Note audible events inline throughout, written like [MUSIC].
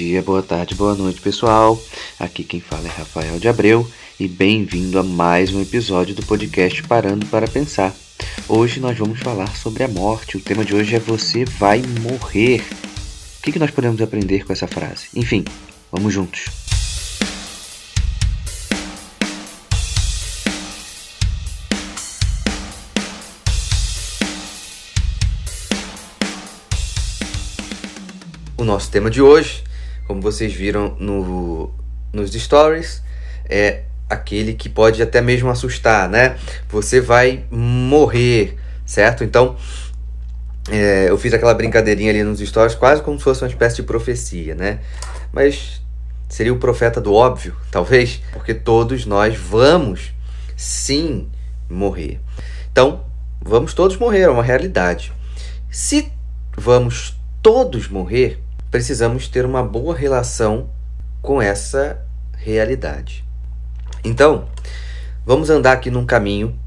Dia, boa tarde, boa noite, pessoal. Aqui quem fala é Rafael de Abreu e bem-vindo a mais um episódio do podcast Parando para Pensar. Hoje nós vamos falar sobre a morte. O tema de hoje é Você vai morrer. O que nós podemos aprender com essa frase? Enfim, vamos juntos. O nosso tema de hoje, como vocês viram no, nos stories, é aquele que pode até mesmo assustar, né? Você vai morrer, certo? Então, é, eu fiz aquela brincadeirinha ali nos stories, quase como se fosse uma espécie de profecia, né? Mas seria o profeta do óbvio, [LAUGHS] talvez, porque todos nós vamos sim morrer. Então, vamos todos morrer, é uma realidade. Se vamos todos morrer, precisamos ter uma boa relação com essa realidade. Então, vamos andar aqui num caminho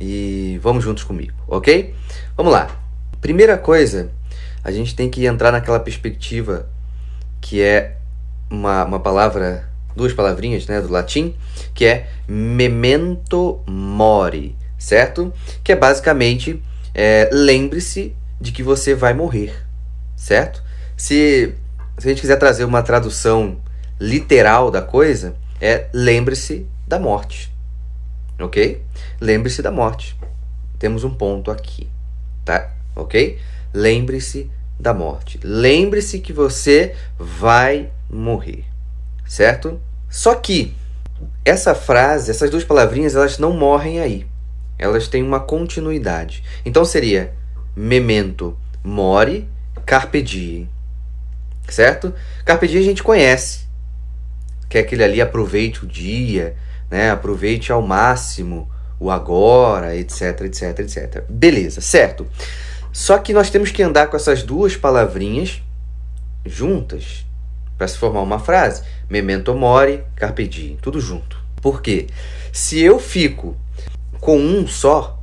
e vamos juntos comigo, ok? Vamos lá. Primeira coisa, a gente tem que entrar naquela perspectiva que é uma, uma palavra, duas palavrinhas né, do latim, que é memento mori, certo? Que é basicamente é, lembre-se de que você vai morrer, certo? Se, se a gente quiser trazer uma tradução literal da coisa, é lembre-se da morte. Ok? Lembre-se da morte. Temos um ponto aqui, tá? Ok? Lembre-se da morte. Lembre-se que você vai morrer, certo? Só que essa frase, essas duas palavrinhas, elas não morrem aí. Elas têm uma continuidade. Então seria memento mori carpe diem certo? Carpe diem a gente conhece, que é aquele ali aproveite o dia, né? Aproveite ao máximo o agora, etc, etc, etc. Beleza, certo? Só que nós temos que andar com essas duas palavrinhas juntas para se formar uma frase. Memento mori, carpe diem, tudo junto. Por quê? Se eu fico com um só,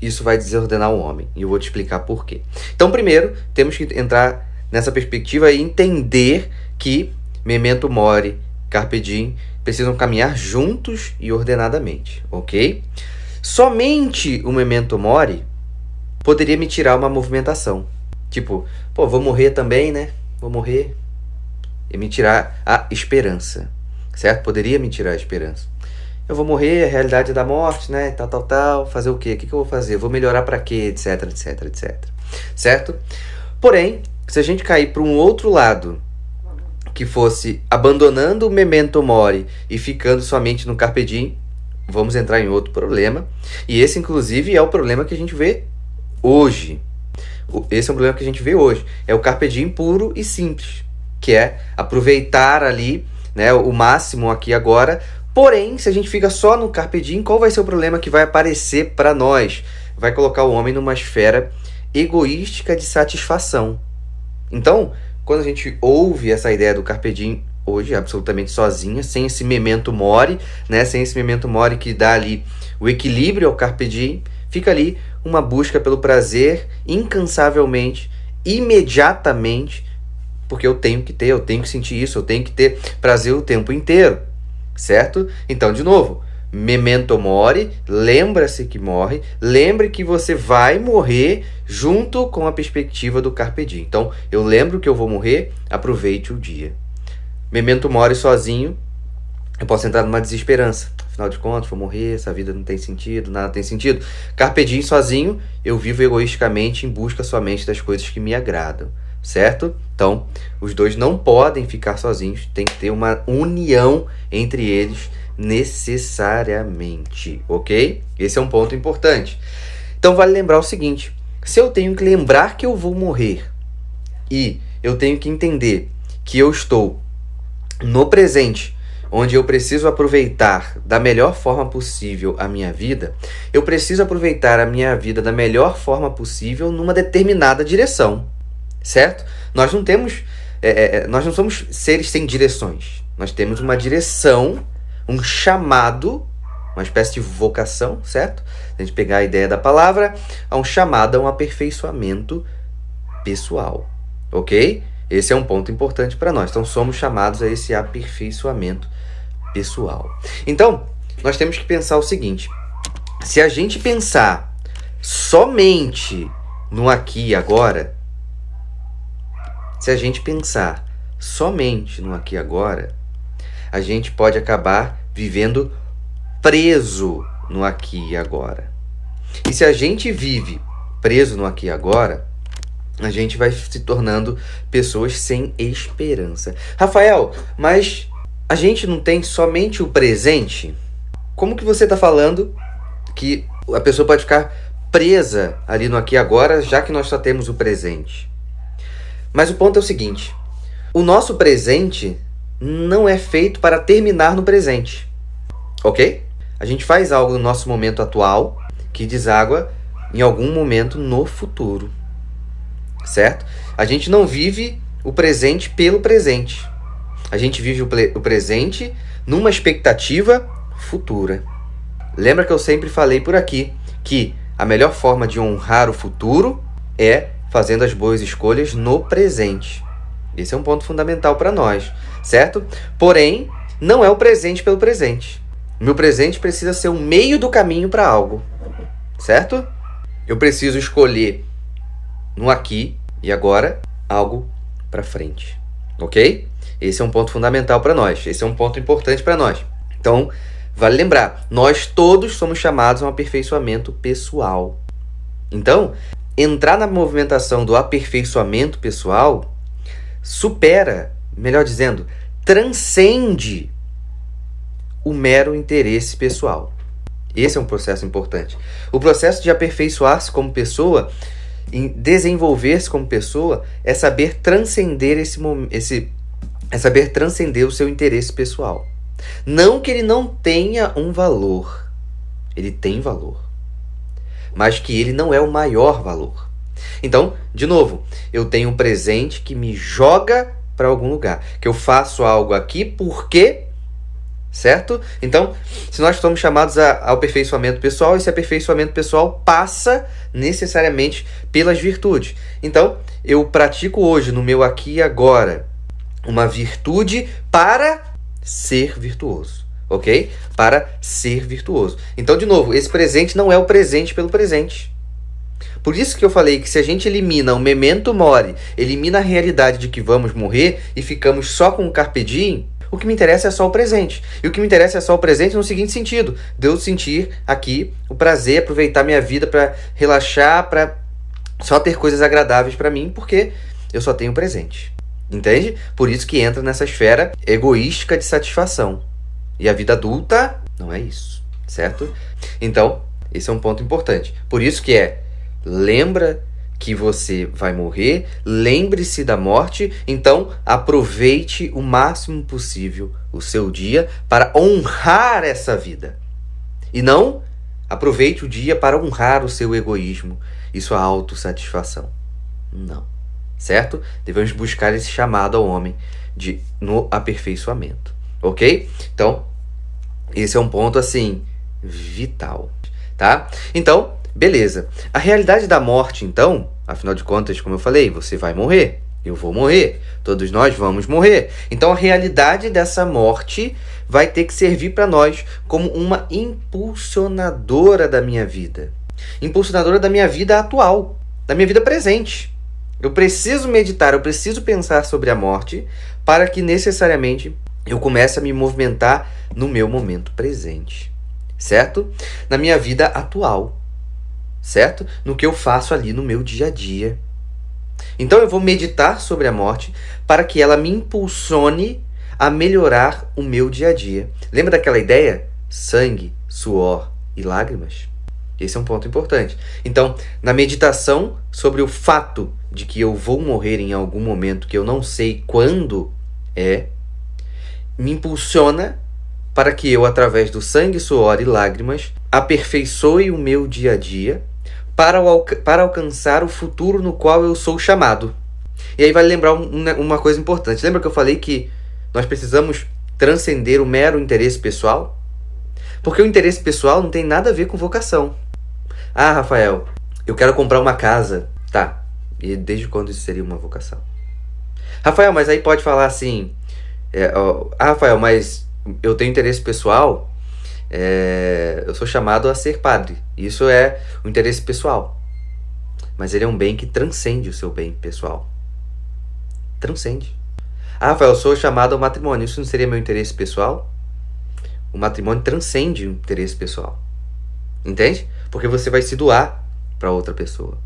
isso vai desordenar o homem. E eu vou te explicar por quê. Então, primeiro, temos que entrar nessa perspectiva e entender que memento mori, carpe diem precisam caminhar juntos e ordenadamente, ok? Somente o memento mori poderia me tirar uma movimentação. Tipo, pô, vou morrer também, né? Vou morrer. E me tirar a esperança, certo? Poderia me tirar a esperança. Eu vou morrer, a realidade da morte, né? Tal, tal, tal. Fazer o quê? O que, que eu vou fazer? vou melhorar para quê? Etc, etc, etc. Certo? Porém, se a gente cair para um outro lado, que fosse abandonando o memento mori e ficando somente no carpe diem, vamos entrar em outro problema. E esse, inclusive, é o problema que a gente vê hoje. Esse é um problema que a gente vê hoje. É o carpe diem puro e simples, que é aproveitar ali né, o máximo aqui agora. Porém, se a gente fica só no carpe diem, qual vai ser o problema que vai aparecer para nós? Vai colocar o homem numa esfera egoística de satisfação. Então, quando a gente ouve essa ideia do Carpe Diem hoje absolutamente sozinha, sem esse memento mori, né, sem esse memento mori que dá ali o equilíbrio ao Carpe Diem, fica ali uma busca pelo prazer incansavelmente, imediatamente, porque eu tenho que ter, eu tenho que sentir isso, eu tenho que ter prazer o tempo inteiro, certo? Então, de novo, Memento mori, lembra-se que morre, lembre que você vai morrer junto com a perspectiva do carpe diem. Então, eu lembro que eu vou morrer, aproveite o dia. Memento mori sozinho, eu posso entrar numa desesperança. Afinal de contas, vou morrer, essa vida não tem sentido, nada tem sentido. Carpe diem sozinho, eu vivo egoisticamente em busca somente das coisas que me agradam, certo? Então, os dois não podem ficar sozinhos, tem que ter uma união entre eles necessariamente, ok? Esse é um ponto importante. Então vale lembrar o seguinte: se eu tenho que lembrar que eu vou morrer e eu tenho que entender que eu estou no presente, onde eu preciso aproveitar da melhor forma possível a minha vida, eu preciso aproveitar a minha vida da melhor forma possível numa determinada direção, certo? Nós não temos, é, é nós não somos seres sem direções. Nós temos uma direção um chamado, uma espécie de vocação, certo? a gente pegar a ideia da palavra, a um chamado a um aperfeiçoamento pessoal, ok? Esse é um ponto importante para nós. Então, somos chamados a esse aperfeiçoamento pessoal. Então, nós temos que pensar o seguinte: se a gente pensar somente no aqui e agora, se a gente pensar somente no aqui e agora, a gente pode acabar vivendo preso no aqui e agora. E se a gente vive preso no aqui e agora, a gente vai se tornando pessoas sem esperança. Rafael, mas a gente não tem somente o presente? Como que você está falando que a pessoa pode ficar presa ali no aqui e agora, já que nós só temos o presente? Mas o ponto é o seguinte: o nosso presente não é feito para terminar no presente. Ok? A gente faz algo no nosso momento atual que deságua em algum momento no futuro. Certo? A gente não vive o presente pelo presente. A gente vive o, o presente numa expectativa futura. Lembra que eu sempre falei por aqui que a melhor forma de honrar o futuro é fazendo as boas escolhas no presente. Esse é um ponto fundamental para nós, certo? Porém, não é o presente pelo presente. Meu presente precisa ser o meio do caminho para algo, certo? Eu preciso escolher no aqui e agora algo para frente, ok? Esse é um ponto fundamental para nós. Esse é um ponto importante para nós. Então, vale lembrar, nós todos somos chamados a um aperfeiçoamento pessoal. Então, entrar na movimentação do aperfeiçoamento pessoal supera, melhor dizendo, transcende o mero interesse pessoal. Esse é um processo importante. O processo de aperfeiçoar-se como pessoa, desenvolver-se como pessoa, é saber transcender esse, esse é saber transcender o seu interesse pessoal. Não que ele não tenha um valor. Ele tem valor. Mas que ele não é o maior valor. Então, de novo, eu tenho um presente que me joga para algum lugar. Que eu faço algo aqui porque certo? Então, se nós estamos chamados a, ao aperfeiçoamento pessoal, esse aperfeiçoamento pessoal passa necessariamente pelas virtudes. Então, eu pratico hoje, no meu aqui e agora, uma virtude para ser virtuoso. Ok? Para ser virtuoso. Então, de novo, esse presente não é o presente pelo presente. Por isso que eu falei que se a gente elimina o memento mori, elimina a realidade de que vamos morrer e ficamos só com o carpe diem, o que me interessa é só o presente. E o que me interessa é só o presente no seguinte sentido: de eu sentir aqui o prazer, aproveitar minha vida para relaxar, para só ter coisas agradáveis para mim, porque eu só tenho presente. Entende? Por isso que entra nessa esfera egoística de satisfação. E a vida adulta não é isso, certo? Então, esse é um ponto importante. Por isso que é lembra que você vai morrer, lembre-se da morte, então aproveite o máximo possível o seu dia para honrar essa vida. E não aproveite o dia para honrar o seu egoísmo e sua autossatisfação. Não. Certo? Devemos buscar esse chamado ao homem de no aperfeiçoamento. OK? Então, esse é um ponto assim vital, tá? Então, Beleza. A realidade da morte, então, afinal de contas, como eu falei, você vai morrer. Eu vou morrer. Todos nós vamos morrer. Então a realidade dessa morte vai ter que servir para nós como uma impulsionadora da minha vida. Impulsionadora da minha vida atual, da minha vida presente. Eu preciso meditar, eu preciso pensar sobre a morte para que necessariamente eu comece a me movimentar no meu momento presente. Certo? Na minha vida atual certo? No que eu faço ali no meu dia a dia. Então eu vou meditar sobre a morte para que ela me impulsione a melhorar o meu dia a dia. Lembra daquela ideia? Sangue, suor e lágrimas? Esse é um ponto importante. Então, na meditação sobre o fato de que eu vou morrer em algum momento que eu não sei quando é, me impulsiona para que eu, através do sangue, suor e lágrimas, aperfeiçoe o meu dia a dia para, o, para alcançar o futuro no qual eu sou chamado. E aí vai lembrar um, uma coisa importante. Lembra que eu falei que nós precisamos transcender o mero interesse pessoal? Porque o interesse pessoal não tem nada a ver com vocação. Ah, Rafael, eu quero comprar uma casa. Tá. E desde quando isso seria uma vocação? Rafael, mas aí pode falar assim: é, ó, ah, Rafael, mas eu tenho interesse pessoal, é, eu sou chamado a ser padre. Isso é o interesse pessoal. Mas ele é um bem que transcende o seu bem pessoal. Transcende. Ah, Rafael, eu sou chamado ao matrimônio. Isso não seria meu interesse pessoal? O matrimônio transcende o interesse pessoal. Entende? Porque você vai se doar para outra pessoa.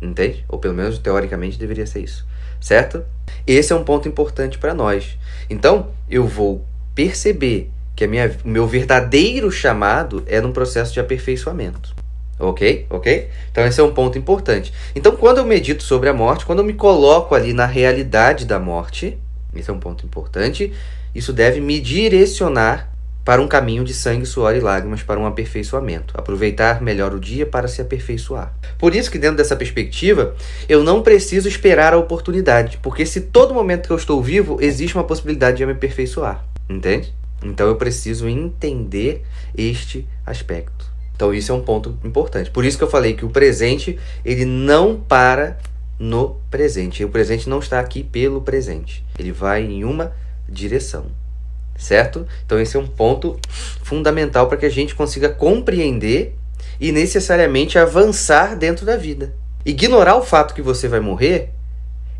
Entende? Ou pelo menos teoricamente deveria ser isso. Certo? Esse é um ponto importante para nós. Então, eu vou perceber que a minha, o meu verdadeiro chamado é num processo de aperfeiçoamento. Ok? Ok? Então esse é um ponto importante. Então, quando eu medito sobre a morte, quando eu me coloco ali na realidade da morte, esse é um ponto importante, isso deve me direcionar para um caminho de sangue, suor e lágrimas para um aperfeiçoamento. Aproveitar melhor o dia para se aperfeiçoar. Por isso que dentro dessa perspectiva, eu não preciso esperar a oportunidade, porque se todo momento que eu estou vivo, existe uma possibilidade de eu me aperfeiçoar. Entende? Então eu preciso entender este aspecto. Então isso é um ponto importante. Por isso que eu falei que o presente, ele não para no presente. E o presente não está aqui pelo presente. Ele vai em uma direção. Certo? Então esse é um ponto fundamental para que a gente consiga compreender e necessariamente avançar dentro da vida. Ignorar o fato que você vai morrer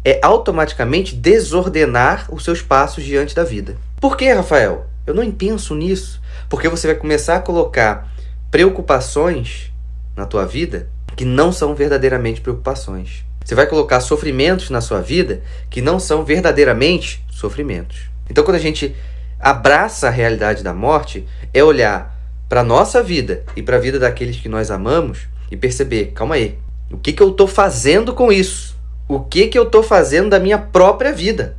é automaticamente desordenar os seus passos diante da vida. Por que, Rafael? Eu não penso nisso. Porque você vai começar a colocar preocupações na tua vida que não são verdadeiramente preocupações. Você vai colocar sofrimentos na sua vida que não são verdadeiramente sofrimentos. Então, quando a gente abraça a realidade da morte, é olhar para nossa vida e para a vida daqueles que nós amamos e perceber: calma aí, o que, que eu estou fazendo com isso? O que, que eu estou fazendo da minha própria vida?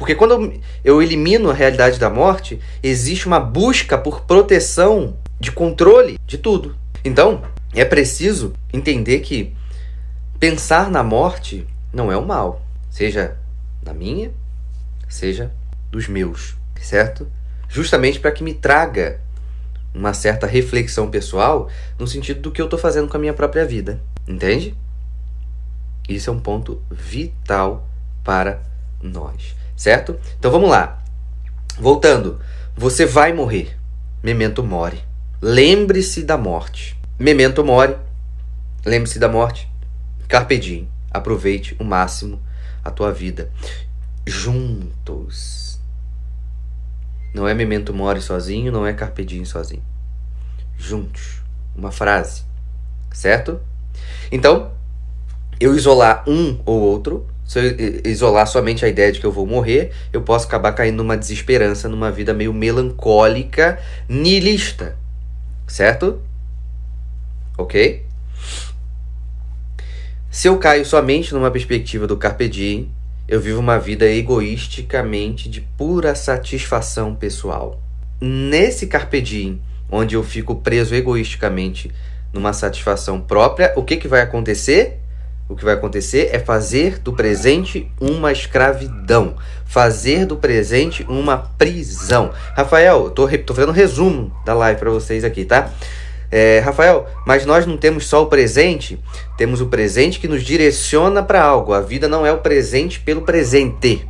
Porque quando eu, elimino a realidade da morte, existe uma busca por proteção de controle de tudo. Então, é preciso entender que pensar na morte não é o mal, seja na minha, seja dos meus, certo? Justamente para que me traga uma certa reflexão pessoal no sentido do que eu estou fazendo com a minha própria vida, entende? Isso é um ponto vital para nós, certo? Então vamos lá. Voltando, você vai morrer. Memento mori. Lembre-se da morte. Memento mori. Lembre-se da morte. Carpe diem. Aproveite o máximo a tua vida. Juntos. Não é memento mori sozinho, não é carpe diem sozinho. Juntos. Uma frase. Certo? Então, eu isolar um ou outro, se eu isolar somente a ideia de que eu vou morrer, eu posso acabar caindo numa desesperança, numa vida meio melancólica, nihilista certo? Ok? Se eu caio somente numa perspectiva do carpe diem, eu vivo uma vida egoisticamente de pura satisfação pessoal. Nesse carpe diem, onde eu fico preso egoisticamente numa satisfação própria, o que, que vai acontecer? O que vai acontecer é fazer do presente uma escravidão, fazer do presente uma prisão. Rafael, eu tô, tô fazendo um resumo da live para vocês aqui, tá? É, Rafael, mas nós não temos só o presente, temos o presente que nos direciona para algo. A vida não é o presente pelo presente.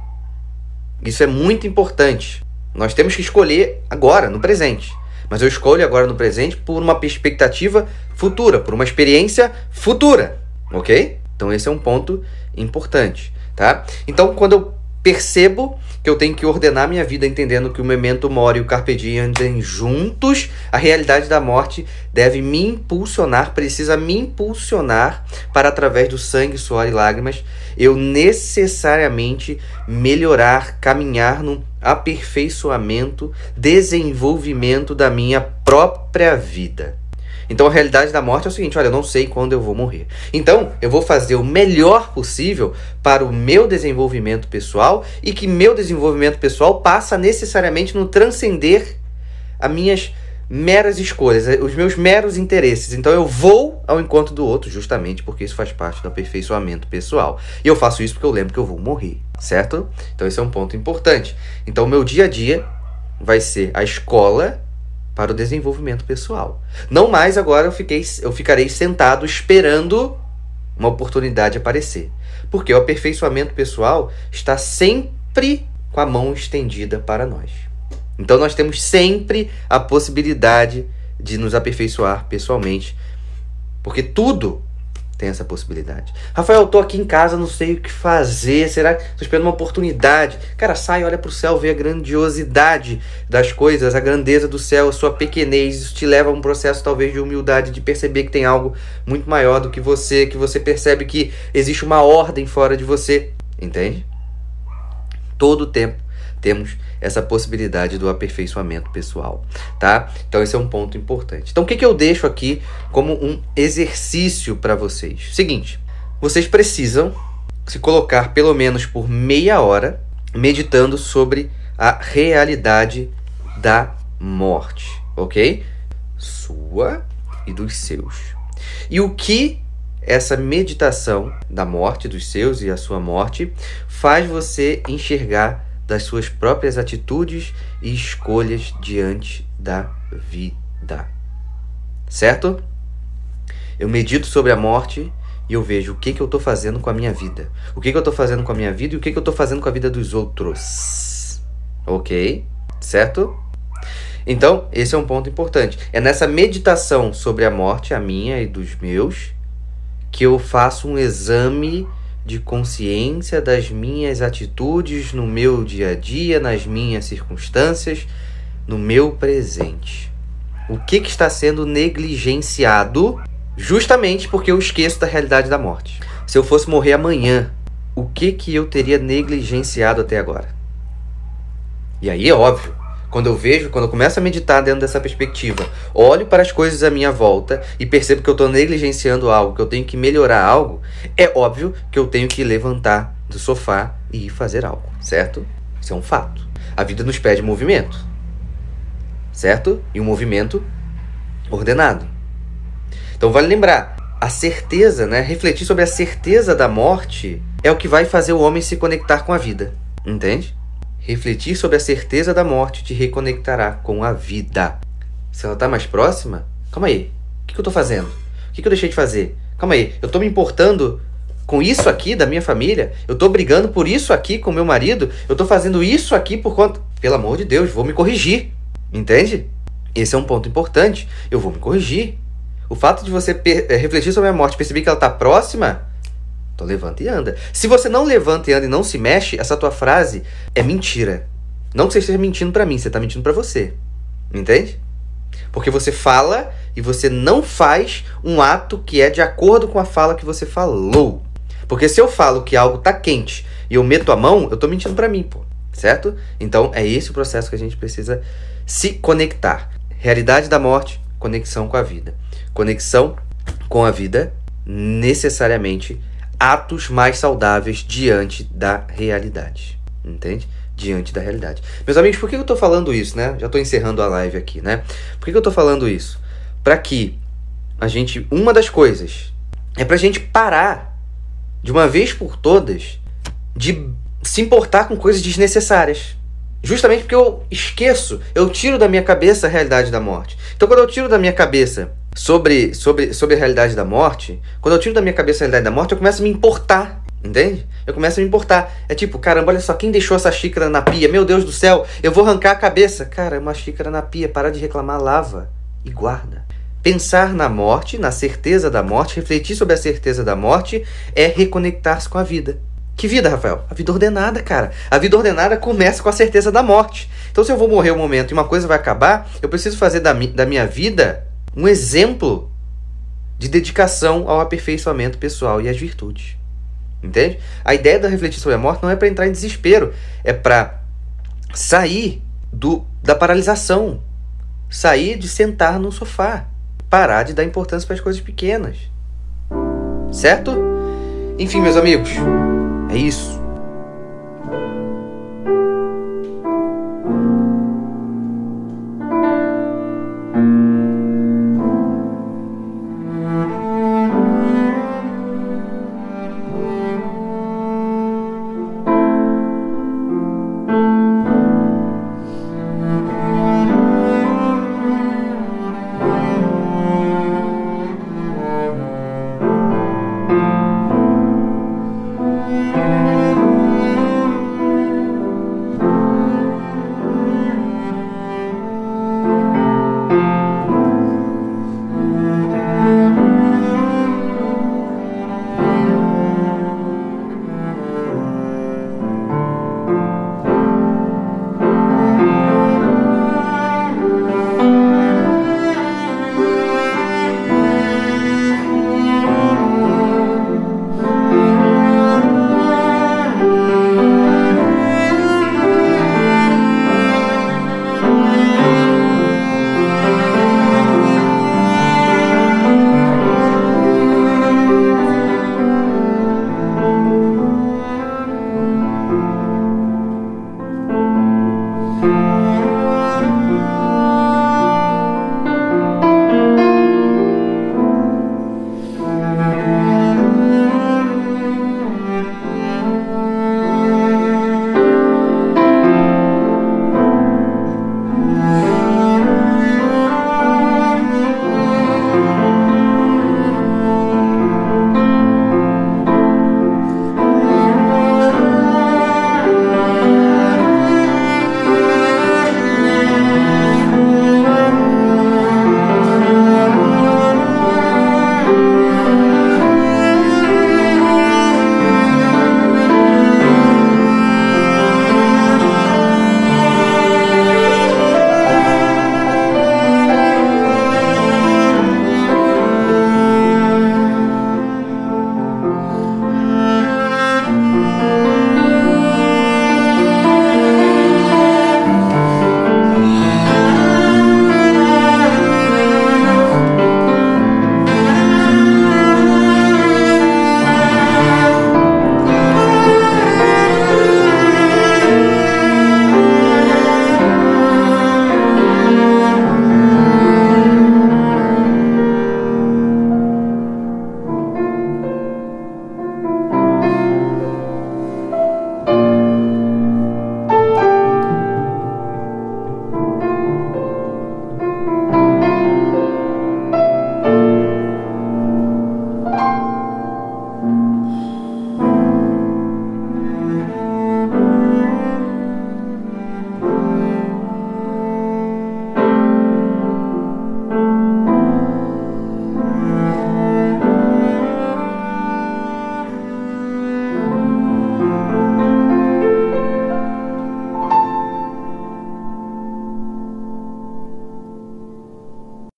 Isso é muito importante. Nós temos que escolher agora, no presente. Mas eu escolho agora no presente por uma perspectiva futura, por uma experiência futura, ok? Então esse é um ponto importante, tá? Então quando eu percebo que eu tenho que ordenar minha vida entendendo que o memento mori e o carpe diem andem juntos, a realidade da morte deve me impulsionar, precisa me impulsionar para através do sangue, suor e lágrimas eu necessariamente melhorar, caminhar no aperfeiçoamento, desenvolvimento da minha própria vida. Então a realidade da morte é o seguinte: olha, eu não sei quando eu vou morrer. Então eu vou fazer o melhor possível para o meu desenvolvimento pessoal e que meu desenvolvimento pessoal passa necessariamente no transcender as minhas meras escolhas, os meus meros interesses. Então eu vou ao encontro do outro justamente porque isso faz parte do aperfeiçoamento pessoal. E eu faço isso porque eu lembro que eu vou morrer, certo? Então esse é um ponto importante. Então o meu dia a dia vai ser a escola para o desenvolvimento pessoal. Não mais agora eu, fiquei, eu ficarei sentado esperando uma oportunidade aparecer. Porque o aperfeiçoamento pessoal está sempre com a mão estendida para nós. Então nós temos sempre a possibilidade de nos aperfeiçoar pessoalmente, porque tudo tem essa possibilidade. Rafael, eu tô aqui em casa, não sei o que fazer. Será que tô esperando uma oportunidade? Cara, sai, olha pro céu, vê a grandiosidade das coisas, a grandeza do céu, a sua pequenez. Isso te leva a um processo talvez de humildade, de perceber que tem algo muito maior do que você, que você percebe que existe uma ordem fora de você, entende? Todo o tempo temos essa possibilidade do aperfeiçoamento pessoal, tá? Então esse é um ponto importante. Então o que, que eu deixo aqui como um exercício para vocês? Seguinte, vocês precisam se colocar pelo menos por meia hora meditando sobre a realidade da morte, ok? Sua e dos seus. E o que essa meditação da morte dos seus e a sua morte faz você enxergar das suas próprias atitudes e escolhas diante da vida. Certo? Eu medito sobre a morte e eu vejo o que, que eu estou fazendo com a minha vida. O que, que eu estou fazendo com a minha vida e o que, que eu estou fazendo com a vida dos outros. Ok? Certo? Então, esse é um ponto importante. É nessa meditação sobre a morte, a minha e dos meus, que eu faço um exame de consciência das minhas atitudes no meu dia a dia, nas minhas circunstâncias, no meu presente. O que, que está sendo negligenciado justamente porque eu esqueço da realidade da morte. Se eu fosse morrer amanhã, o que, que eu teria negligenciado até agora? E aí é óbvio, quando eu vejo, quando eu começo a meditar dentro dessa perspectiva, olho para as coisas à minha volta e percebo que eu estou negligenciando algo, que eu tenho que melhorar algo, é óbvio que eu tenho que levantar do sofá e ir fazer algo, certo? Isso é um fato. A vida nos pede movimento, certo? E um movimento ordenado. Então vale lembrar, a certeza, né? Refletir sobre a certeza da morte é o que vai fazer o homem se conectar com a vida, entende? Refletir sobre a certeza da morte te reconectará com a vida. Se ela está mais próxima, calma aí. O que, que eu estou fazendo? O que, que eu deixei de fazer? Calma aí. Eu estou me importando com isso aqui da minha família? Eu estou brigando por isso aqui com meu marido? Eu estou fazendo isso aqui por conta. Pelo amor de Deus, vou me corrigir. Entende? Esse é um ponto importante. Eu vou me corrigir. O fato de você eh, refletir sobre a morte, perceber que ela está próxima, então levanta e anda. Se você não levanta e anda e não se mexe, essa tua frase é mentira. Não que você esteja mentindo para mim, você está mentindo para você. Entende? Porque você fala e você não faz um ato que é de acordo com a fala que você falou. Porque se eu falo que algo tá quente e eu meto a mão, eu tô mentindo para mim, pô. Certo? Então é esse o processo que a gente precisa se conectar. Realidade da morte, conexão com a vida. Conexão com a vida necessariamente atos mais saudáveis diante da realidade. Entende? Diante da realidade. Meus amigos, por que eu estou falando isso, né? Já estou encerrando a live aqui, né? Por que eu estou falando isso? Para que a gente. Uma das coisas é para a gente parar de uma vez por todas de se importar com coisas desnecessárias. Justamente porque eu esqueço, eu tiro da minha cabeça a realidade da morte. Então, quando eu tiro da minha cabeça sobre, sobre, sobre a realidade da morte, quando eu tiro da minha cabeça a realidade da morte, eu começo a me importar. Entende? Eu começo a me importar. É tipo, caramba, olha só, quem deixou essa xícara na pia? Meu Deus do céu, eu vou arrancar a cabeça. Cara, é uma xícara na pia, para de reclamar, lava e guarda. Pensar na morte, na certeza da morte, refletir sobre a certeza da morte, é reconectar-se com a vida. Que vida, Rafael? A vida ordenada, cara. A vida ordenada começa com a certeza da morte. Então, se eu vou morrer um momento e uma coisa vai acabar, eu preciso fazer da, mi da minha vida um exemplo de dedicação ao aperfeiçoamento pessoal e às virtudes. Entende? A ideia da refletir sobre a morte não é para entrar em desespero, é para sair do, da paralisação, sair de sentar no sofá, parar de dar importância para as coisas pequenas. Certo? Enfim, meus amigos, é isso.